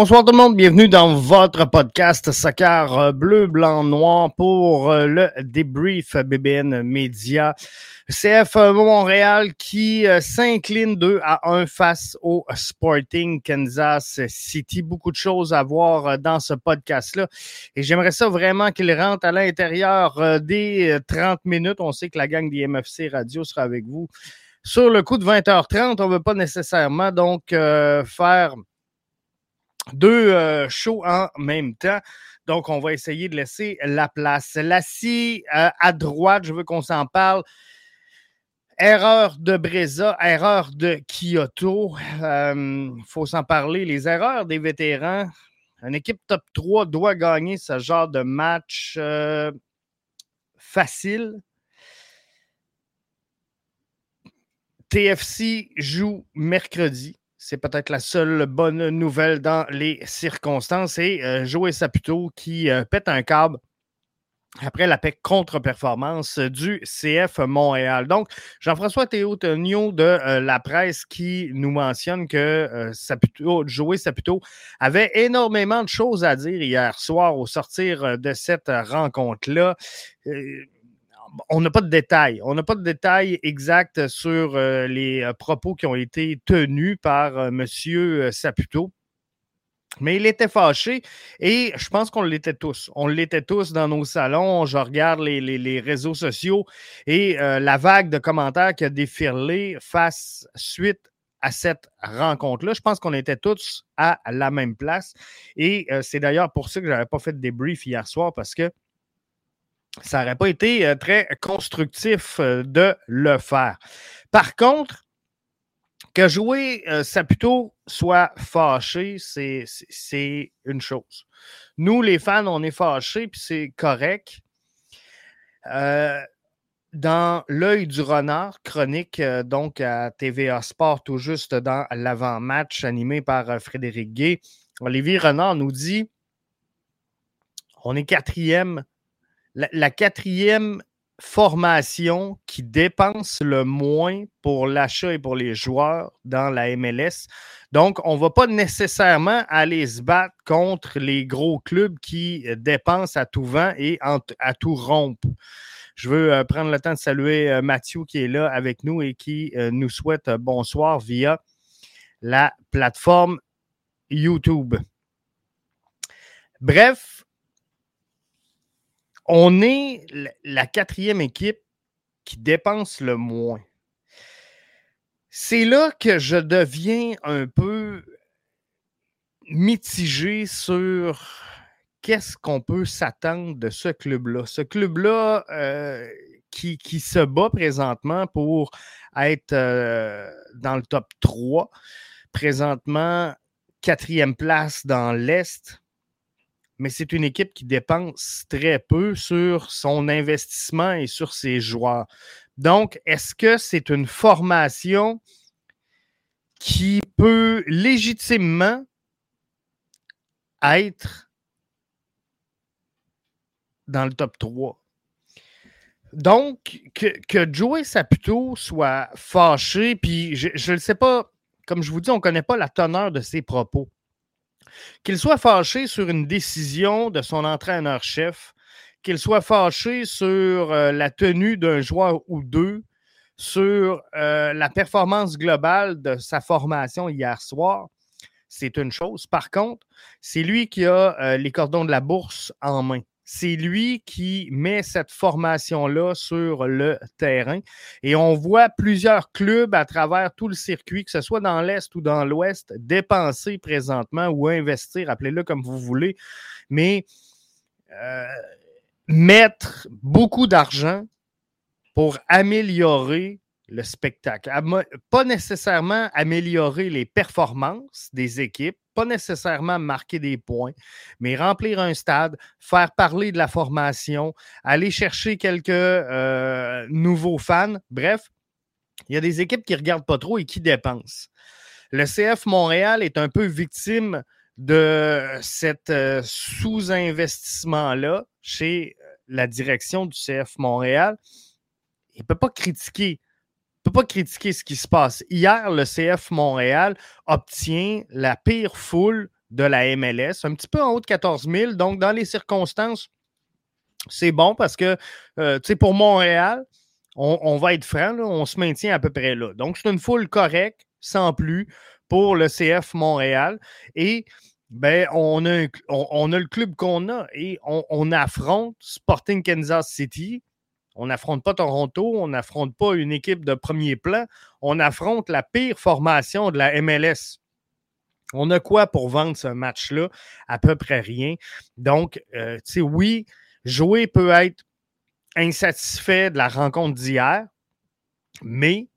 Bonsoir tout le monde, bienvenue dans votre podcast Soccer euh, bleu, blanc, noir pour euh, le débrief BBN Média. CF Montréal qui euh, s'incline 2 à 1 face au Sporting Kansas City. Beaucoup de choses à voir dans ce podcast-là. Et j'aimerais ça vraiment qu'il rentre à l'intérieur des 30 minutes. On sait que la gang des MFC Radio sera avec vous. Sur le coup de 20h30, on ne veut pas nécessairement donc faire deux euh, shows en même temps. Donc, on va essayer de laisser la place. Lassie euh, à droite, je veux qu'on s'en parle. Erreur de Breza, erreur de Kyoto. Il euh, faut s'en parler. Les erreurs des vétérans. Une équipe top 3 doit gagner ce genre de match facile. TFC joue mercredi. C'est peut-être la seule bonne nouvelle dans les circonstances. Et euh, Joey Saputo qui euh, pète un câble après la contre-performance du CF Montréal. Donc, Jean-François Théo de euh, la presse qui nous mentionne que Saputo, Joey Saputo avait énormément de choses à dire hier soir au sortir de cette rencontre-là on n'a pas de détails. On n'a pas de détails exacts sur euh, les euh, propos qui ont été tenus par euh, M. Saputo. Mais il était fâché et je pense qu'on l'était tous. On l'était tous dans nos salons. Je regarde les, réseaux sociaux et la vague de commentaires qui a défilé face suite à cette rencontre-là. Je pense qu'on était tous à la même place. Et c'est d'ailleurs pour ça que je n'avais pas fait de débrief hier soir parce que ça n'aurait pas été euh, très constructif euh, de le faire. Par contre, que jouer euh, Saputo soit fâché, c'est une chose. Nous, les fans, on est fâchés, puis c'est correct. dans l'œil du renard, chronique donc à TVA Sport, tout juste dans l'avant-match animé par Frédéric Gay, Olivier Renard nous dit on est quatrième la, quatrième formation qui dépense le moins pour l'achat et pour les joueurs dans la MLS. Donc, on ne va pas nécessairement aller se battre contre les gros clubs qui dépensent à tout vent et à tout rompre. Je veux euh, prendre le temps de saluer euh, Mathieu qui est là avec nous et qui euh, nous souhaite bonsoir via la plateforme YouTube. Bref, on est la quatrième équipe qui dépense le moins. C'est là que je deviens un peu mitigé sur qu'est-ce qu'on peut s'attendre de ce club-là. Ce club-là euh, qui, se bat présentement pour être euh, dans le top 3, présentement quatrième place dans l'Est mais c'est une équipe qui dépense très peu sur son investissement et sur ses joueurs. Donc, est-ce que c'est une formation qui peut légitimement être dans le top 3? Donc, que, Joey Saputo soit fâché, puis je ne sais pas, comme je vous dis, on ne connaît pas la teneur de ses propos. Qu'il soit fâché sur une décision de son entraîneur-chef, qu'il soit fâché sur euh, la tenue d'un joueur ou deux, sur euh, la performance globale de sa formation hier soir, c'est une chose. Par contre, c'est lui qui a euh, les cordons de la bourse en main c'est lui qui met cette formation-là sur le terrain. Et on voit plusieurs clubs à travers tout le circuit, que ce soit dans l'Est ou dans l'Ouest, dépenser présentement ou investir, appelez-le comme vous voulez, mais euh, mettre beaucoup d'argent pour améliorer le spectacle. Pas nécessairement améliorer les performances des équipes, pas nécessairement marquer des points, mais remplir un stade, faire parler de la formation, aller chercher quelques euh, nouveaux fans. Bref, il y a des équipes qui ne regardent pas trop et qui dépensent. Le CF Montréal est un peu victime de cet euh, sous-investissement-là chez euh, la direction du CF Montréal. Il ne peut pas critiquer pas critiquer ce qui se passe. Hier, le CF Montréal obtient la pire foule de la MLS, un petit peu en haut de 14 000. Donc, dans les circonstances, c'est bon parce que, euh, tu sais, pour Montréal, on, va être franc, on se maintient à peu près là. Donc, c'est une foule correcte, sans plus, pour le CF Montréal. Et ben, on a, on, a le club qu'on a et on, affronte Sporting Kansas City. On n'affronte pas Toronto, on n'affronte pas une équipe de premier plan, on affronte la pire formation de la MLS. On a quoi pour vendre ce match-là? À peu près rien. Donc, euh, tu sais, oui, jouer peut être insatisfait de la rencontre d'hier, mais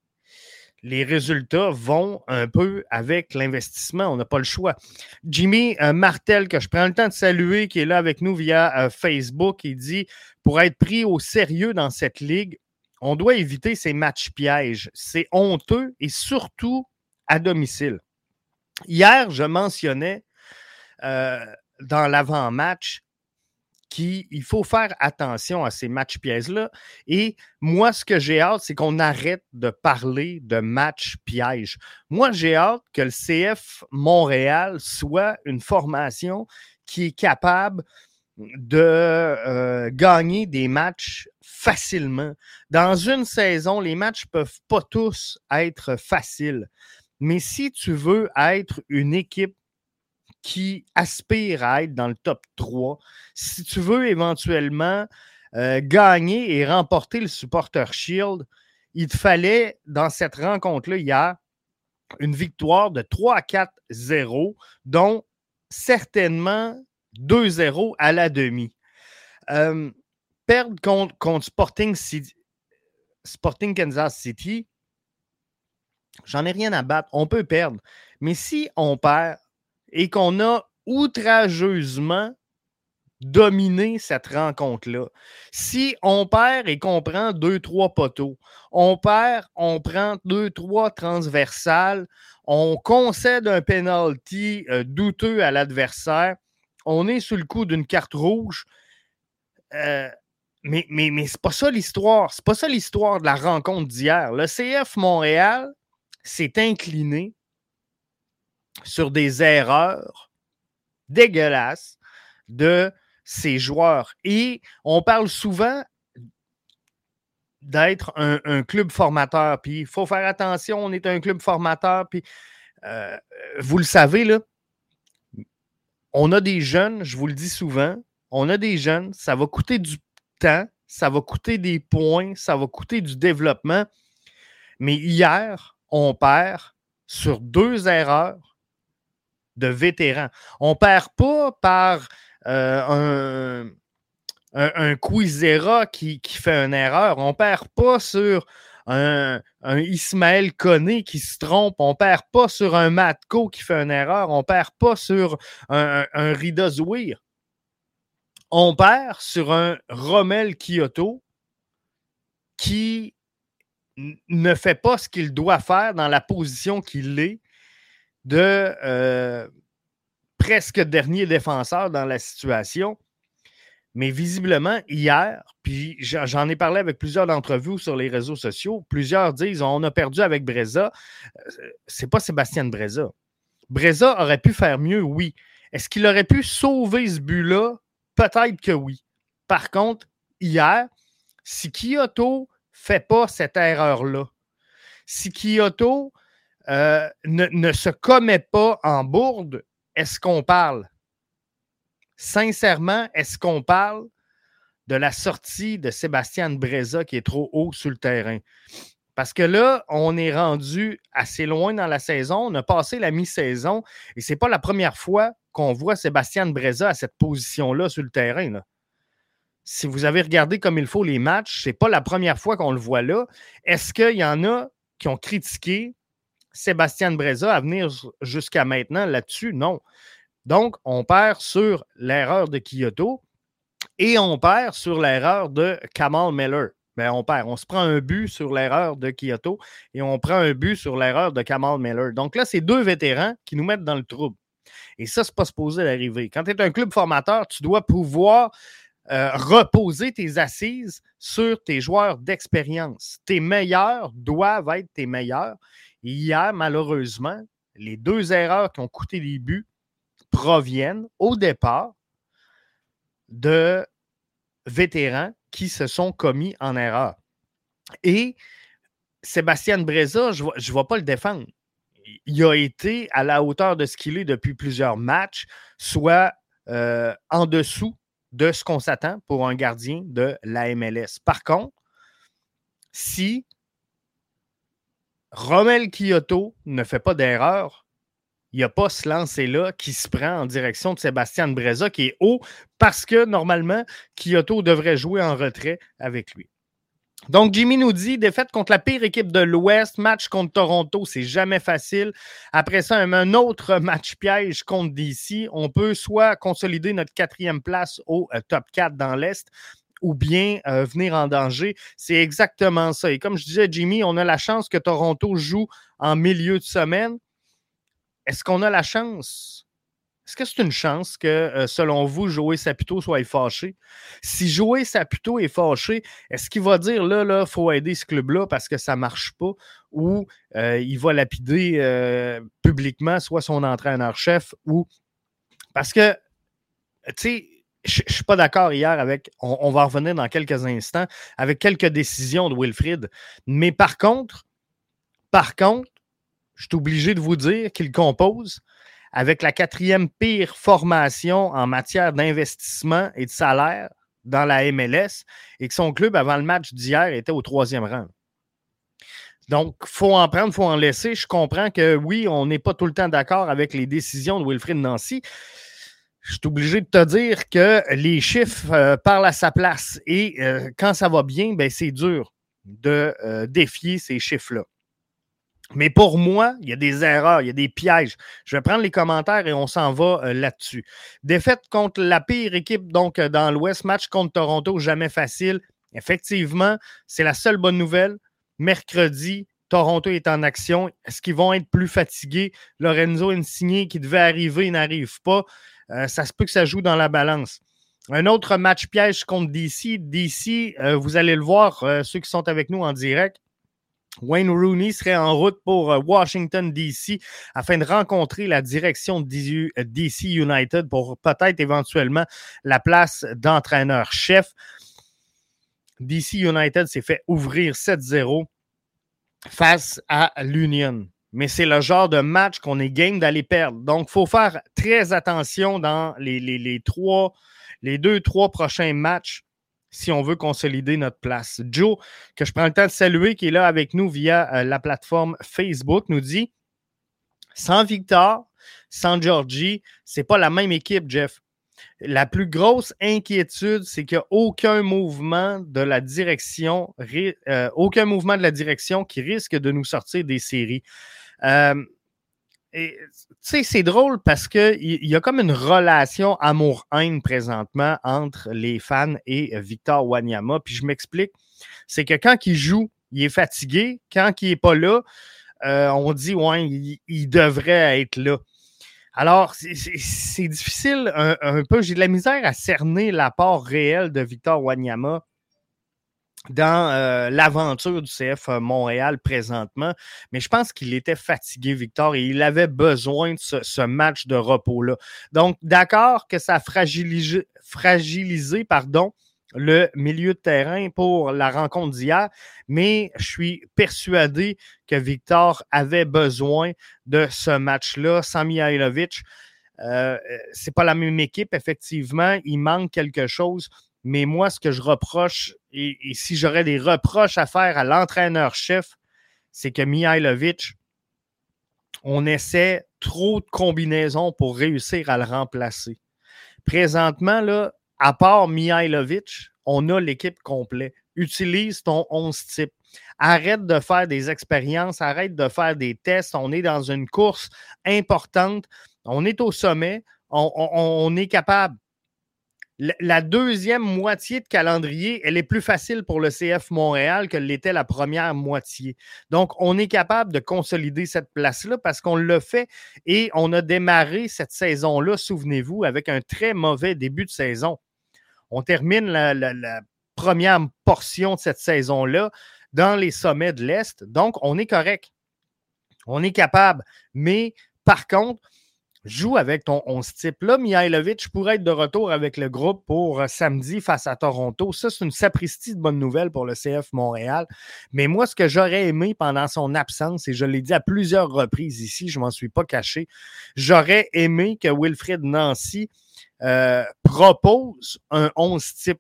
les résultats vont un peu avec l'investissement. On n'a pas le choix. Jimmy euh, Martel, que je prends le temps de saluer, qui est là avec nous via euh, Facebook, il dit Pour être pris au sérieux dans cette ligue, on doit éviter ces matchs pièges. C'est honteux et surtout à domicile. Hier, je mentionnais euh, dans l'avant-match qu'il faut faire attention à ces matchs pièges-là. Et moi, ce que j'ai hâte, c'est qu'on arrête de parler de matchs pièges. Moi, j'ai hâte que le CF Montréal soit une formation qui est capable de euh, gagner des matchs facilement. Dans une saison, les matchs ne peuvent pas tous être faciles. Mais si tu veux être une équipe qui aspire à être dans le top 3, si tu veux éventuellement euh, gagner et remporter le Supporter Shield, il te fallait, dans cette rencontre-là hier, une victoire de 3 à 4-0, dont certainement 2-0 à la demi. Euh, perdre contre, Sporting Kansas City, j'en ai rien à battre. On peut perdre. Mais si on perd et qu'on a outrageusement dominé cette rencontre-là. Si on perd et qu'on prend deux, trois poteaux, on perd, on prend deux, trois transversales, on concède un penalty euh, douteux à l'adversaire, on est sous le coup d'une carte rouge. Euh, mais mais, mais c'est pas ça l'histoire. C'est pas ça l'histoire de la rencontre d'hier. Le CF Montréal s'est incliné sur des erreurs dégueulasses de ses joueurs. Et on parle souvent d'être un, club formateur. Puis il faut faire attention, on est un club formateur. Puis euh, vous le savez, là, on a des jeunes, je vous le dis souvent, on a des jeunes, ça va coûter du temps, ça va coûter des points, ça va coûter du développement. Mais hier, on perd sur deux erreurs de vétérans. On ne perd pas par euh, un, un, Quizera qui, fait une erreur. On ne perd pas sur un, Ismaël Koné qui se trompe. On ne perd pas sur un Matko qui fait une erreur. On ne perd pas sur un, un Rida Zouir. On perd sur un Rommel Kyoto qui ne fait pas ce qu'il doit faire dans la position qu'il est de euh, presque dernier défenseur dans la situation. Mais visiblement, hier, puis j'en ai parlé avec plusieurs d'entre vous sur les réseaux sociaux, plusieurs disent on a perdu avec Breza. Euh, c'est pas Sébastien Breza. Breza aurait pu faire mieux, oui. Est-ce qu'il aurait pu sauver ce but-là? Peut-être que oui. Par contre, hier, si Kyoto fait pas cette erreur-là, si Kyoto euh, ne, se commet pas en bourde, est-ce qu'on parle? Sincèrement, est-ce qu'on parle de la sortie de Sébastien Breza qui est trop haut sur le terrain? Parce que là, on est rendu assez loin dans la saison. On a passé la mi-saison et ce n'est pas la première fois qu'on voit Sébastien Breza à cette position-là sur le terrain. Si vous avez regardé comme il faut les matchs, ce n'est pas la première fois qu'on le voit là. Est-ce qu'il y en a qui ont critiqué Sébastien Breza à venir jusqu'à maintenant là-dessus? Non. Donc, on perd sur l'erreur de Kyoto et on perd sur l'erreur de Kamal Miller. Ben, on perd. On se prend un but sur l'erreur de Kyoto et on prend un but sur l'erreur de Kamal Miller. Donc là, c'est deux vétérans qui nous mettent dans le trouble. Et ça, c'est pas supposé d'arriver. Quand tu es un club formateur, tu dois pouvoir euh, reposer tes assises sur tes joueurs d'expérience. Tes meilleurs doivent être tes meilleurs hier, malheureusement, les deux erreurs qui ont coûté les buts proviennent au départ de vétérans qui se sont commis en erreur. Et Sébastien Breza, je ne vais pas le défendre. Il a été à la hauteur de ce qu'il est depuis plusieurs matchs, soit euh, en dessous de ce qu'on s'attend pour un gardien de la MLS. Par contre, si Romel Kyoto ne fait pas d'erreur, il n'y a pas ce lancer-là qui se prend en direction de Sébastien Breza qui est haut parce que normalement, Kyoto devrait jouer en retrait avec lui. Donc, Jimmy nous dit défaite contre la pire équipe de l'Ouest, match contre Toronto, c'est jamais facile. Après ça, un, autre match piège contre DC. On peut soit consolider notre quatrième place au euh, top 4 dans l'Est ou bien euh, venir en danger. C'est exactement ça. Et comme je disais, Jimmy, on a la chance que Toronto joue en milieu de semaine. Est-ce qu'on a la chance? Est-ce que c'est une chance que, euh, selon vous, Joey Saputo soit fâché? Si Joey Saputo est fâché, est-ce qu'il va dire là, là, il faut aider ce club-là parce que ça ne marche pas ou euh, il va lapider euh, publiquement soit son entraîneur-chef ou. Parce que, tu sais, je ne suis pas d'accord hier avec, on, va revenir dans quelques instants, avec quelques décisions de Wilfrid. Mais par contre, par contre, je suis obligé de vous dire qu'il compose avec la quatrième pire formation en matière d'investissement et de salaire dans la MLS et que son club, avant le match d'hier, était au troisième rang. Donc, il faut en prendre, il faut en laisser. Je comprends que oui, on n'est pas tout le temps d'accord avec les décisions de Wilfrid Nancy. Je suis obligé de te dire que les chiffres euh, parlent à sa place. Et euh, quand ça va bien, ben, c'est dur de euh, défier ces chiffres-là. Mais pour moi, il y a des erreurs, il y a des pièges. Je vais prendre les commentaires et on s'en va euh, là-dessus. Défaite contre la pire équipe donc euh, dans l'Ouest, match contre Toronto, jamais facile. Effectivement, c'est la seule bonne nouvelle. Mercredi, Toronto est en action. Est-ce qu'ils vont être plus fatigués? Lorenzo Insigne qui devait arriver n'arrive pas. Euh, ça se peut que ça joue dans la balance. Un autre match piège contre DC. DC, vous allez le voir, ceux qui sont avec nous en direct. Wayne Rooney serait en route pour euh, Washington, D.C. afin de rencontrer la direction de DC United pour peut-être éventuellement la place d'entraîneur-chef. DC United s'est fait ouvrir 7-0 face à l'Union. Mais c'est le genre de match qu'on est game d'aller perdre. Donc, il faut faire très attention dans les, les deux, trois prochains matchs si on veut consolider notre place. Joe, que je prends le temps de saluer, qui est là avec nous via euh, la plateforme Facebook, nous dit sans Victor, sans Georgie, c'est pas la même équipe, Jeff. La plus grosse inquiétude, c'est qu'il n'y a aucun mouvement de la direction, euh, aucun mouvement de la direction qui risque de nous sortir des séries. Euh, tu sais, c'est drôle parce qu'il y, a comme une relation amour-haine présentement entre les fans et Victor Wanyama. Puis je m'explique. C'est que quand il joue, il est fatigué. Quand il n'est pas là, euh, on dit, ouais, il, devrait être là. Alors, c'est difficile un, un peu. J'ai de la misère à cerner l'apport réel de Victor Wanyama dans euh, l'aventure du CF euh, Montréal présentement. Mais je pense qu'il était fatigué, Victor, et il avait besoin de ce, match de repos-là. Donc, d'accord que ça a fragilisé, fragilisé pardon, le milieu de terrain pour la rencontre d'hier, mais je suis persuadé que Victor avait besoin de ce match-là sans Mihailovic. Euh, c'est pas la même équipe, effectivement. Il manque quelque chose. Mais moi, ce que je reproche, et, si j'aurais des reproches à faire à l'entraîneur-chef, c'est que Mihailovic, on essaie trop de combinaisons pour réussir à le remplacer. Présentement, là, à part Mihailovic, on a l'équipe complète. Utilise ton 11 type. Arrête de faire des expériences, arrête de faire des tests. On est dans une course importante. On est au sommet. on est capable la deuxième moitié de calendrier, elle est plus facile pour le CF Montréal que l'était la première moitié. Donc, on est capable de consolider cette place-là parce qu'on l'a fait et on a démarré cette saison-là, souvenez-vous, avec un très mauvais début de saison. On termine la, la première portion de cette saison-là dans les sommets de l'Est. Donc, on est correct. On est capable. Mais par contre, joue avec ton 11 type. Là, Mihailovic pourrait être de retour avec le groupe pour euh, samedi face à Toronto. Ça, c'est une sapristi de bonne nouvelle pour le CF Montréal. Mais moi, ce que j'aurais aimé pendant son absence, et je l'ai dit à plusieurs reprises ici, je ne m'en suis pas caché, j'aurais aimé que Wilfred Nancy euh, propose un 11 type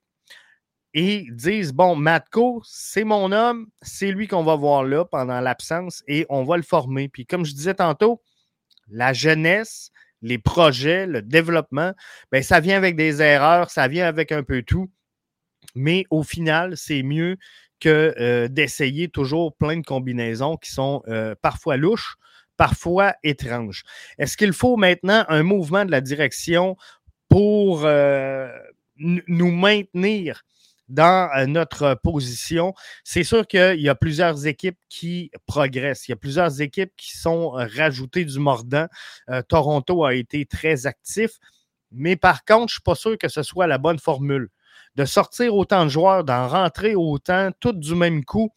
et disent bon, Matko, c'est mon homme, c'est lui qu'on va voir là pendant l'absence et on va le former. Puis comme je disais tantôt, la jeunesse, les projets, le développement, bien, ça vient avec des erreurs, ça vient avec un peu tout. Mais au final, c'est mieux que euh, d'essayer toujours plein de combinaisons qui sont euh, parfois louches, parfois étranges. Est-ce qu'il faut maintenant un mouvement de la direction pour euh, nous maintenir dans euh, notre position. C'est sûr qu'il y a plusieurs équipes qui progressent. Il y a plusieurs équipes qui sont euh, rajoutées du mordant. Euh, Toronto a été très actif. Mais par contre, je ne suis pas sûr que ce soit la bonne formule. De sortir autant de joueurs, d'en rentrer autant, tout du même coup,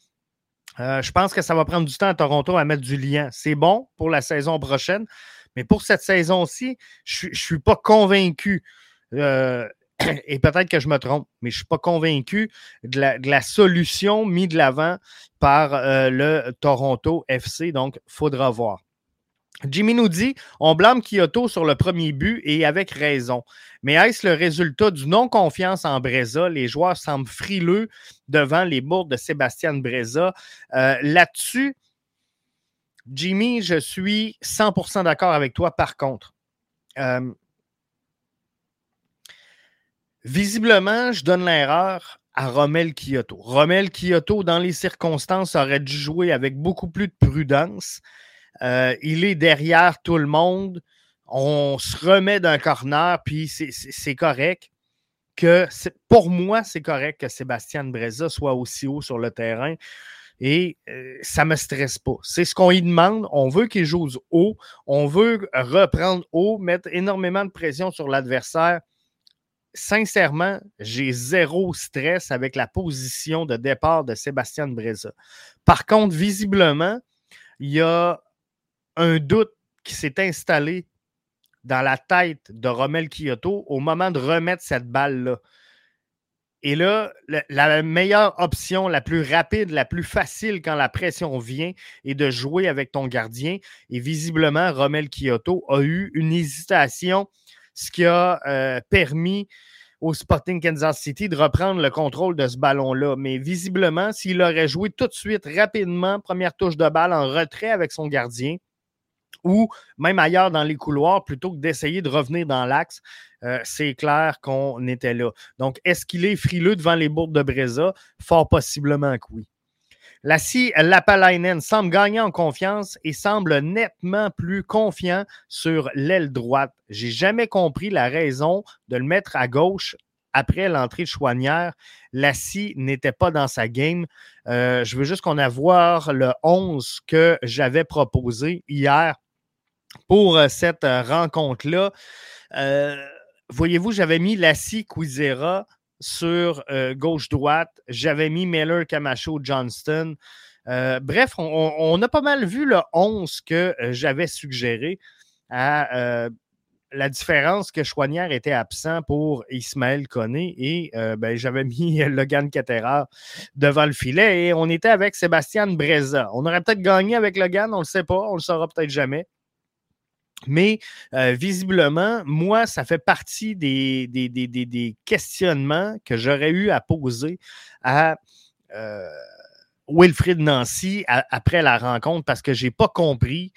je pense que ça va prendre du temps à Toronto à mettre du lien. C'est bon pour la saison prochaine, mais pour cette saison-ci, je ne suis pas convaincu. et peut-être que je me trompe, mais je ne suis pas convaincu de la, solution mise de l'avant par euh, le Toronto FC. Donc, il faudra voir. Jimmy nous dit on blâme Kyoto sur le premier but et avec raison. Mais est-ce le résultat du non-confiance en Breza Les joueurs semblent frileux devant les bourdes de Sébastien Breza. Euh, là-dessus, Jimmy, je suis 100% d'accord avec toi. Par contre, euh, Visiblement, je donne l'erreur à Romel Kyoto. Romel Kyoto, dans les circonstances, aurait dû jouer avec beaucoup plus de prudence. Euh, il est derrière tout le monde. On se remet d'un corner, puis c'est correct. Que pour moi, c'est correct que Sébastien Breza soit aussi haut sur le terrain. Et euh, ça ne me stresse pas. C'est ce qu'on lui demande. On veut qu'il joue haut. On veut reprendre haut, mettre énormément de pression sur l'adversaire sincèrement, j'ai zéro stress avec la position de départ de Sébastien Breza. Par contre, visiblement, il y a un doute qui s'est installé dans la tête de Romel Kyoto au moment de remettre cette balle-là. Et là, la, meilleure option, la plus rapide, la plus facile quand la pression vient est de jouer avec ton gardien. Et visiblement, Romel Kyoto a eu une hésitation ce qui a euh, permis au Sporting Kansas City de reprendre le contrôle de ce ballon-là. Mais visiblement, s'il aurait joué tout de suite, rapidement, première touche de balle en retrait avec son gardien, ou même ailleurs dans les couloirs, plutôt que d'essayer de revenir dans l'axe, euh, c'est clair qu'on était là. Donc, est-ce qu'il est frileux devant les bourdes de Breza? Fort possiblement que oui. Lassi Lapalainen semble gagner en confiance et semble nettement plus confiant sur l'aile droite. J'ai jamais compris la raison de le mettre à gauche après l'entrée de Chouanière. Lassie n'était pas dans sa game. Euh, je veux juste qu'on ait voir le 11 que j'avais proposé hier pour euh, cette euh, rencontre-là. Voyez-vous, j'avais mis Lassie Quizera sur euh, gauche-droite. J'avais mis Miller, Camacho, Johnston. Euh, bref, on, a pas mal vu le 11 que euh, j'avais suggéré à la différence que Chouanière était absent pour Ismaël Koné et ben, j'avais mis Logan Catera devant le filet et on était avec Sébastien Breza. On aurait peut-être gagné avec Logan, on ne le sait pas, on le saura peut-être jamais. Mais euh, visiblement, moi, ça fait partie des, des, questionnements que j'aurais eu à poser à euh, Wilfrid Nancy après la rencontre parce que je n'ai pas compris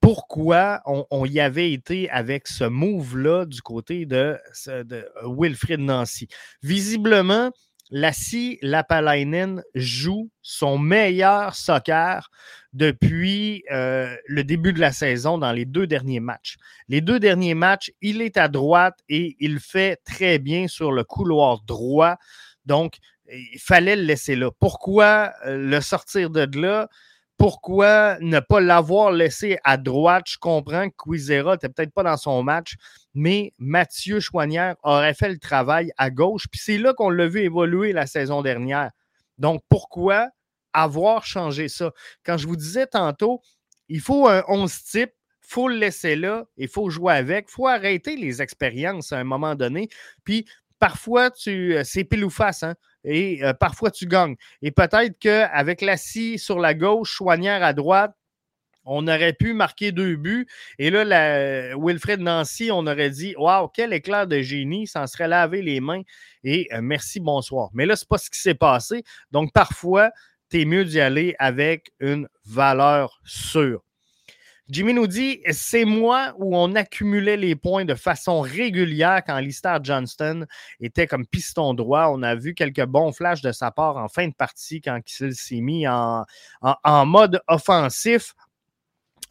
pourquoi on, y avait été avec ce move-là du côté de, de Wilfrid Nancy. Visiblement, Lassie Lapalainen joue son meilleur soccer depuis euh, le début de la saison dans les deux derniers matchs. Les deux derniers matchs, il est à droite et il fait très bien sur le couloir droit. Donc, il fallait le laisser là. Pourquoi euh, le sortir de là? Pourquoi ne pas l'avoir laissé à droite? Je comprends que Quizera n'était peut-être pas dans son match, mais Mathieu Chouanière aurait fait le travail à gauche. Puis c'est là qu'on l'a vu évoluer la saison dernière. Donc, pourquoi avoir changé ça? Quand je vous disais tantôt, il faut un 11 type, faut le laisser là, il faut jouer avec, il faut arrêter les expériences à un moment donné. Puis parfois, tu, euh, c'est pile ou face, hein, et euh, parfois tu gagnes. Et peut-être qu'avec la scie sur la gauche, Chouanière à droite, on aurait pu marquer deux buts. Et là, la, Wilfred Nancy, on aurait dit Waouh, quel éclair de génie, s'en serait lavé les mains et euh, merci, bonsoir. Mais là, ce n'est pas ce qui s'est passé. Donc, parfois, tu es mieux d'y aller avec une valeur sûre. Jimmy nous dit c'est moi où on accumulait les points de façon régulière quand Lister Johnston était comme piston droit. On a vu quelques bons flashs de sa part en fin de partie quand il s'est mis en, mode offensif.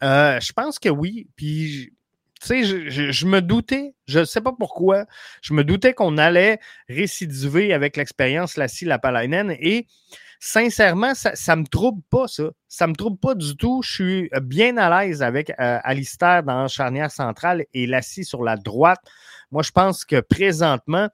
Euh, je pense que oui. Puis, tu sais, je, me doutais, je ne sais pas pourquoi, je me doutais qu'on allait récidiver avec l'expérience Lassie Lapalainen et sincèrement, ça ne me trouble pas, ça. Ça me trouble pas du tout. Je suis bien à l'aise avec euh, Alistair dans charnière centrale et Lassie sur la droite. Moi, je pense que présentement,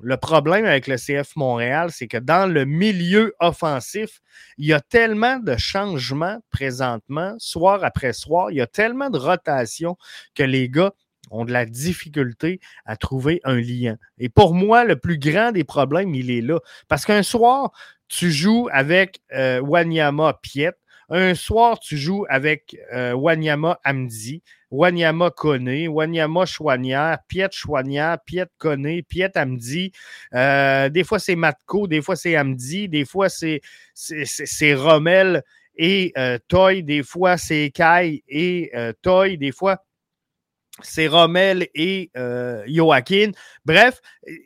le problème avec le CF Montréal, c'est que dans le milieu offensif, il y a tellement de changements présentement, soir après soir, il y a tellement de rotations que les gars ont de la difficulté à trouver un lien. Et pour moi, le plus grand des problèmes, il est là. Parce qu'un soir, tu joues avec euh, Wanyama Piet. Un soir, tu joues avec euh, Wanyama Amdi. Wanyama Kone, Wanyama Chouanière, Piet Chouanière, Piet Kone, Piet Amdi. Euh, des fois, c'est Matko, des fois, c'est Amdi, des fois, c'est, c'est, Rommel et euh, Toy, des fois, c'est Kai et euh, Toy, des fois, c'est Rommel et Joaquin. Bref,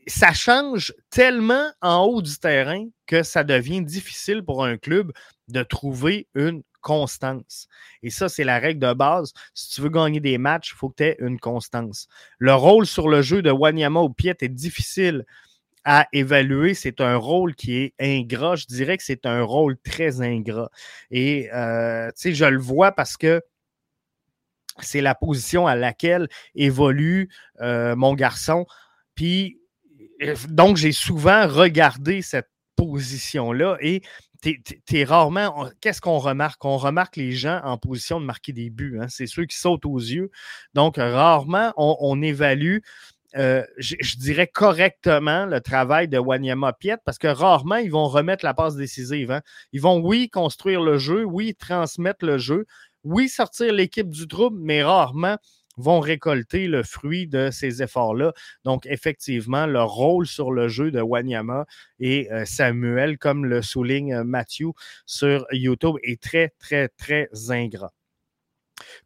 ça change tellement en haut du terrain que ça devient difficile pour un club de trouver une constance. Et ça, c'est la règle de base. Si tu veux gagner des matchs, il faut que tu aies une constance. Le rôle sur le jeu de Wanyama au Piet est difficile à évaluer. C'est un rôle qui est ingrat. Je dirais que c'est un rôle très ingrat. Et, euh, je le vois parce que c'est la position à laquelle évolue euh, mon garçon. Puis, euh, donc, j'ai souvent regardé cette position-là et t'es rarement. Qu'est-ce qu'on remarque? On remarque les gens en position de marquer des buts. Hein. C'est ceux qui sautent aux yeux. Donc, rarement, on, évalue. Euh, je, dirais correctement le travail de Wanyama Piet parce que rarement ils vont remettre la passe décisive. Hein. Ils vont, oui, construire le jeu, oui, transmettre le jeu, oui, sortir l'équipe du trouble, mais rarement vont récolter le fruit de ces efforts-là. Donc, effectivement, le rôle sur le jeu de Wanyama et euh, Samuel, comme le souligne euh, Matthew sur YouTube, est très, très, très ingrat.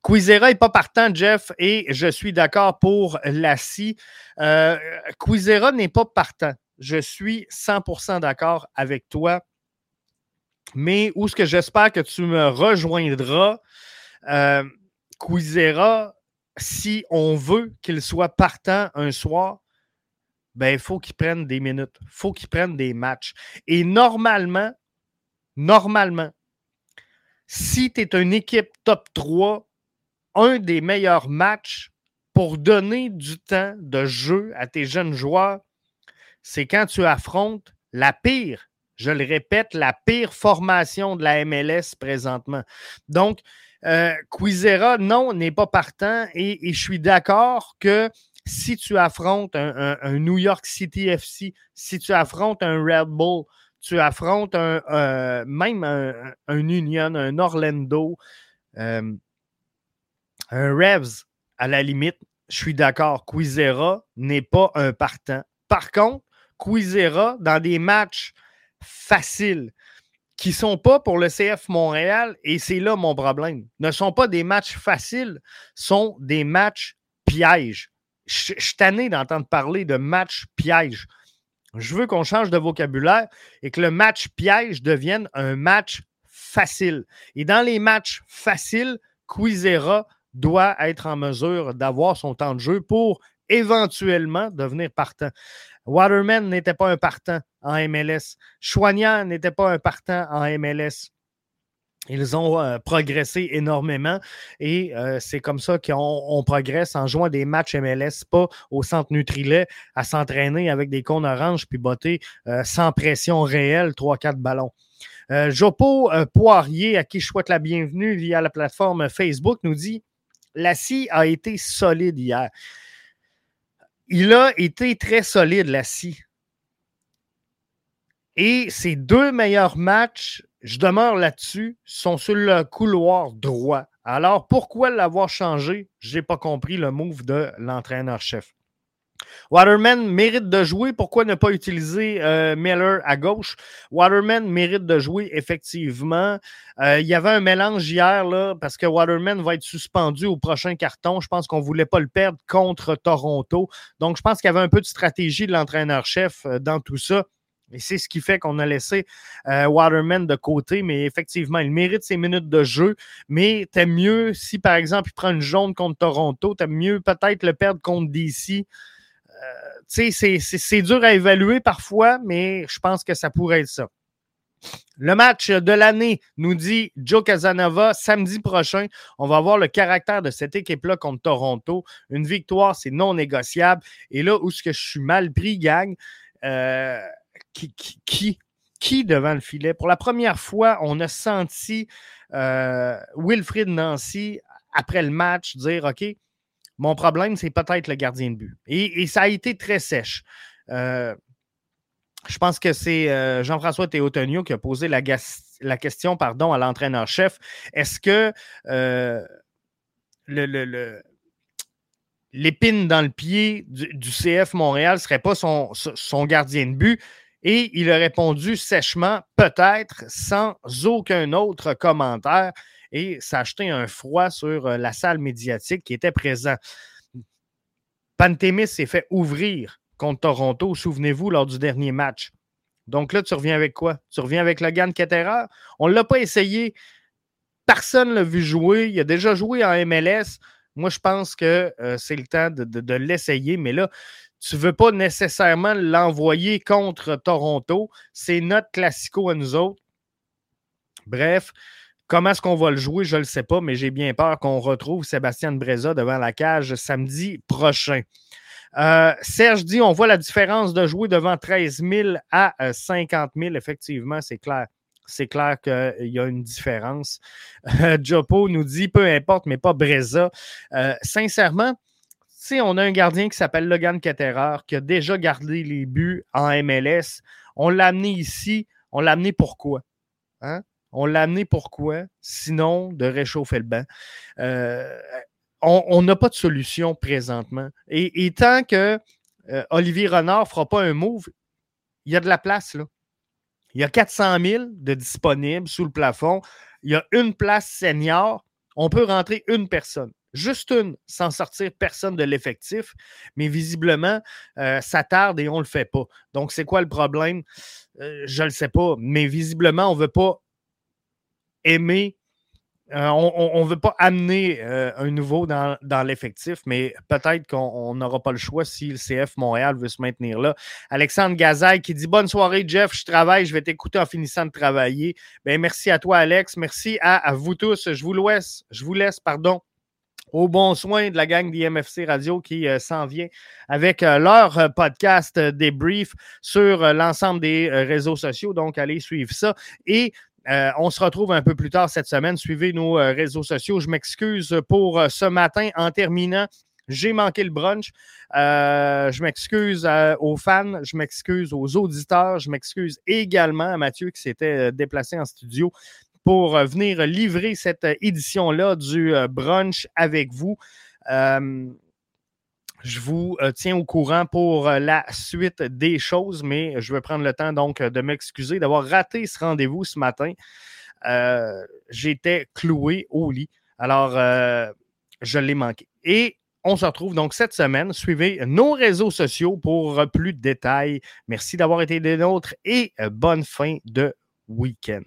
Quizera n'est pas partant, Jeff, et je suis d'accord pour Lassie. Euh, Quizera n'est pas partant. Je suis 100% d'accord avec toi. Mais où ce que j'espère que tu me rejoindras, euh, Quizera si on veut qu'il soit partant un soir, ben, il faut qu'il prenne des minutes. Il faut qu'il prenne des matchs. Et normalement, normalement, si tu es une équipe top 3, un des meilleurs matchs pour donner du temps de jeu à tes jeunes joueurs, c'est quand tu affrontes la pire, je le répète, la pire formation de la MLS présentement. Donc, euh, Quizera, non, n'est pas partant et, je suis d'accord que si tu affrontes un, New York City FC, si tu affrontes un Red Bull, tu affrontes un, euh, même un, Union, un Orlando, euh, un Revs, à la limite, je suis d'accord, Quizera n'est pas un partant. Par contre, Quizera, dans des matchs faciles, qui ne sont pas pour le CF Montréal, et c'est là mon problème, ne sont pas des matchs faciles, sont des matchs pièges. Je, suis tanné d'entendre parler de matchs pièges. Je veux qu'on change de vocabulaire et que le match piège devienne un match facile. Et dans les matchs faciles, Quizera doit être en mesure d'avoir son temps de jeu pour éventuellement devenir partant. Waterman n'était pas un partant en MLS. Chouanian n'était pas un partant en MLS. Ils ont euh, progressé énormément et euh, c'est comme ça qu'on progresse en jouant des matchs MLS, pas au centre Nutrilet à s'entraîner avec des cônes oranges puis botter euh, sans pression réelle, 3-4 ballons. Jopo Poirier, à qui je souhaite la bienvenue via la plateforme Facebook, nous dit Lassie a été solide hier. Il a été très solide, Lassie. Et ses deux meilleurs matchs, je demeure là-dessus, sont sur le couloir droit. Alors, pourquoi l'avoir changé? Je n'ai pas compris le move de l'entraîneur-chef. Waterman mérite de jouer. Pourquoi ne pas utiliser euh, Miller à gauche? Waterman mérite de jouer, effectivement. Euh, il y avait un mélange hier, parce que Waterman va être suspendu au prochain carton. Je pense qu'on ne voulait pas le perdre contre Toronto. Donc, je pense qu'il y avait un peu de stratégie de l'entraîneur-chef euh, dans tout ça. Et c'est ce qui fait qu'on a laissé Waterman de côté, mais effectivement, il mérite ses minutes de jeu. Mais t'aimes mieux, si par exemple il prend une jaune contre Toronto, t'aimes mieux peut-être le perdre contre DC c'est dur à évaluer parfois, mais je pense que ça pourrait être ça. Le match de l'année, nous dit Joe Casanova, samedi prochain. On va voir le caractère de cette équipe-là contre Toronto. Une victoire, c'est non négociable. Et là où ce que je suis mal pris, gang, euh, qui, qui, qui, devant le filet? Pour la première fois, on a senti euh, Wilfrid Nancy, après le match, dire OK, mon problème, c'est peut-être le gardien de but. Et, ça a été très sèche. Euh, je pense que c'est euh, Jean-François Théotonio qui a posé la, question pardon, à l'entraîneur-chef. Est-ce que euh, l'épine dans le pied du, CF Montréal ne serait pas son, gardien de but? Et il a répondu sèchement, peut-être, sans aucun autre commentaire et ça a jeté un froid sur euh, la salle médiatique qui était présent. Pantémis s'est fait ouvrir contre Toronto, souvenez-vous, lors du dernier match. Donc là, tu reviens avec quoi? Tu reviens avec Logan Ketterer? On ne l'a pas essayé. Personne ne l'a vu jouer. Il a déjà joué en MLS. Moi, je pense que euh, c'est le temps de, l'essayer. Mais là, tu ne veux pas nécessairement l'envoyer contre Toronto. C'est notre classico à nous autres. Bref, Comment est-ce qu'on va le jouer, je ne le sais pas, mais j'ai bien peur qu'on retrouve Sébastien Breza devant la cage samedi prochain. Euh, Serge dit on voit la différence de jouer devant 13 000 à 50 euh, 000. Effectivement, c'est clair. C'est clair qu'il y a une différence. Euh, nous dit peu importe, mais pas Breza. sincèrement, si on a un gardien qui s'appelle Logan Ketterer, qui a déjà gardé les buts en MLS. On l'a amené ici. On l'a amené pourquoi? Hein? On l'a amené pourquoi? Sinon, de réchauffer le banc. Euh, on n'a pas de solution présentement. Et, tant que euh, Olivier Renard ne fera pas un move, il y a de la place là. Il y a 400 000 de disponibles sous le plafond. Il y a une place senior. On peut rentrer une personne. Juste une, sans sortir personne de l'effectif. Mais visiblement, euh, ça tarde et on ne le fait pas. Donc, c'est quoi le problème? je ne le sais pas. Mais visiblement, on ne veut pas aimer. Euh, on ne veut pas amener euh, un nouveau dans, l'effectif, mais peut-être qu'on n'aura pas le choix si le CF Montréal veut se maintenir là. Alexandre Gazaille qui dit Bonne soirée, Jeff. Je travaille, je vais t'écouter en finissant de travailler. Ben, merci à toi, Alex. Merci à, vous tous. Je vous laisse, je vous laisse, pardon, au bon soin de la gang d'IMFC Radio qui euh, s'en vient avec leur podcast débrief sur l'ensemble des réseaux sociaux. Donc, allez suivre ça. Et euh, on se retrouve un peu plus tard cette semaine. Suivez nos euh, réseaux sociaux. Je m'excuse pour euh, ce matin. En terminant, j'ai manqué le brunch. je m'excuse aux fans, je m'excuse aux auditeurs, je m'excuse également à Mathieu qui s'était déplacé en studio pour venir livrer cette édition-là du brunch avec vous. Je vous euh, tiens au courant pour euh, la suite des choses, mais je vais prendre le temps donc de m'excuser d'avoir raté ce rendez-vous ce matin. Euh, j'étais cloué au lit. Alors, je l'ai manqué. Et on se retrouve donc cette semaine. Suivez nos réseaux sociaux pour plus de détails. Merci d'avoir été des nôtres et bonne fin de week-end.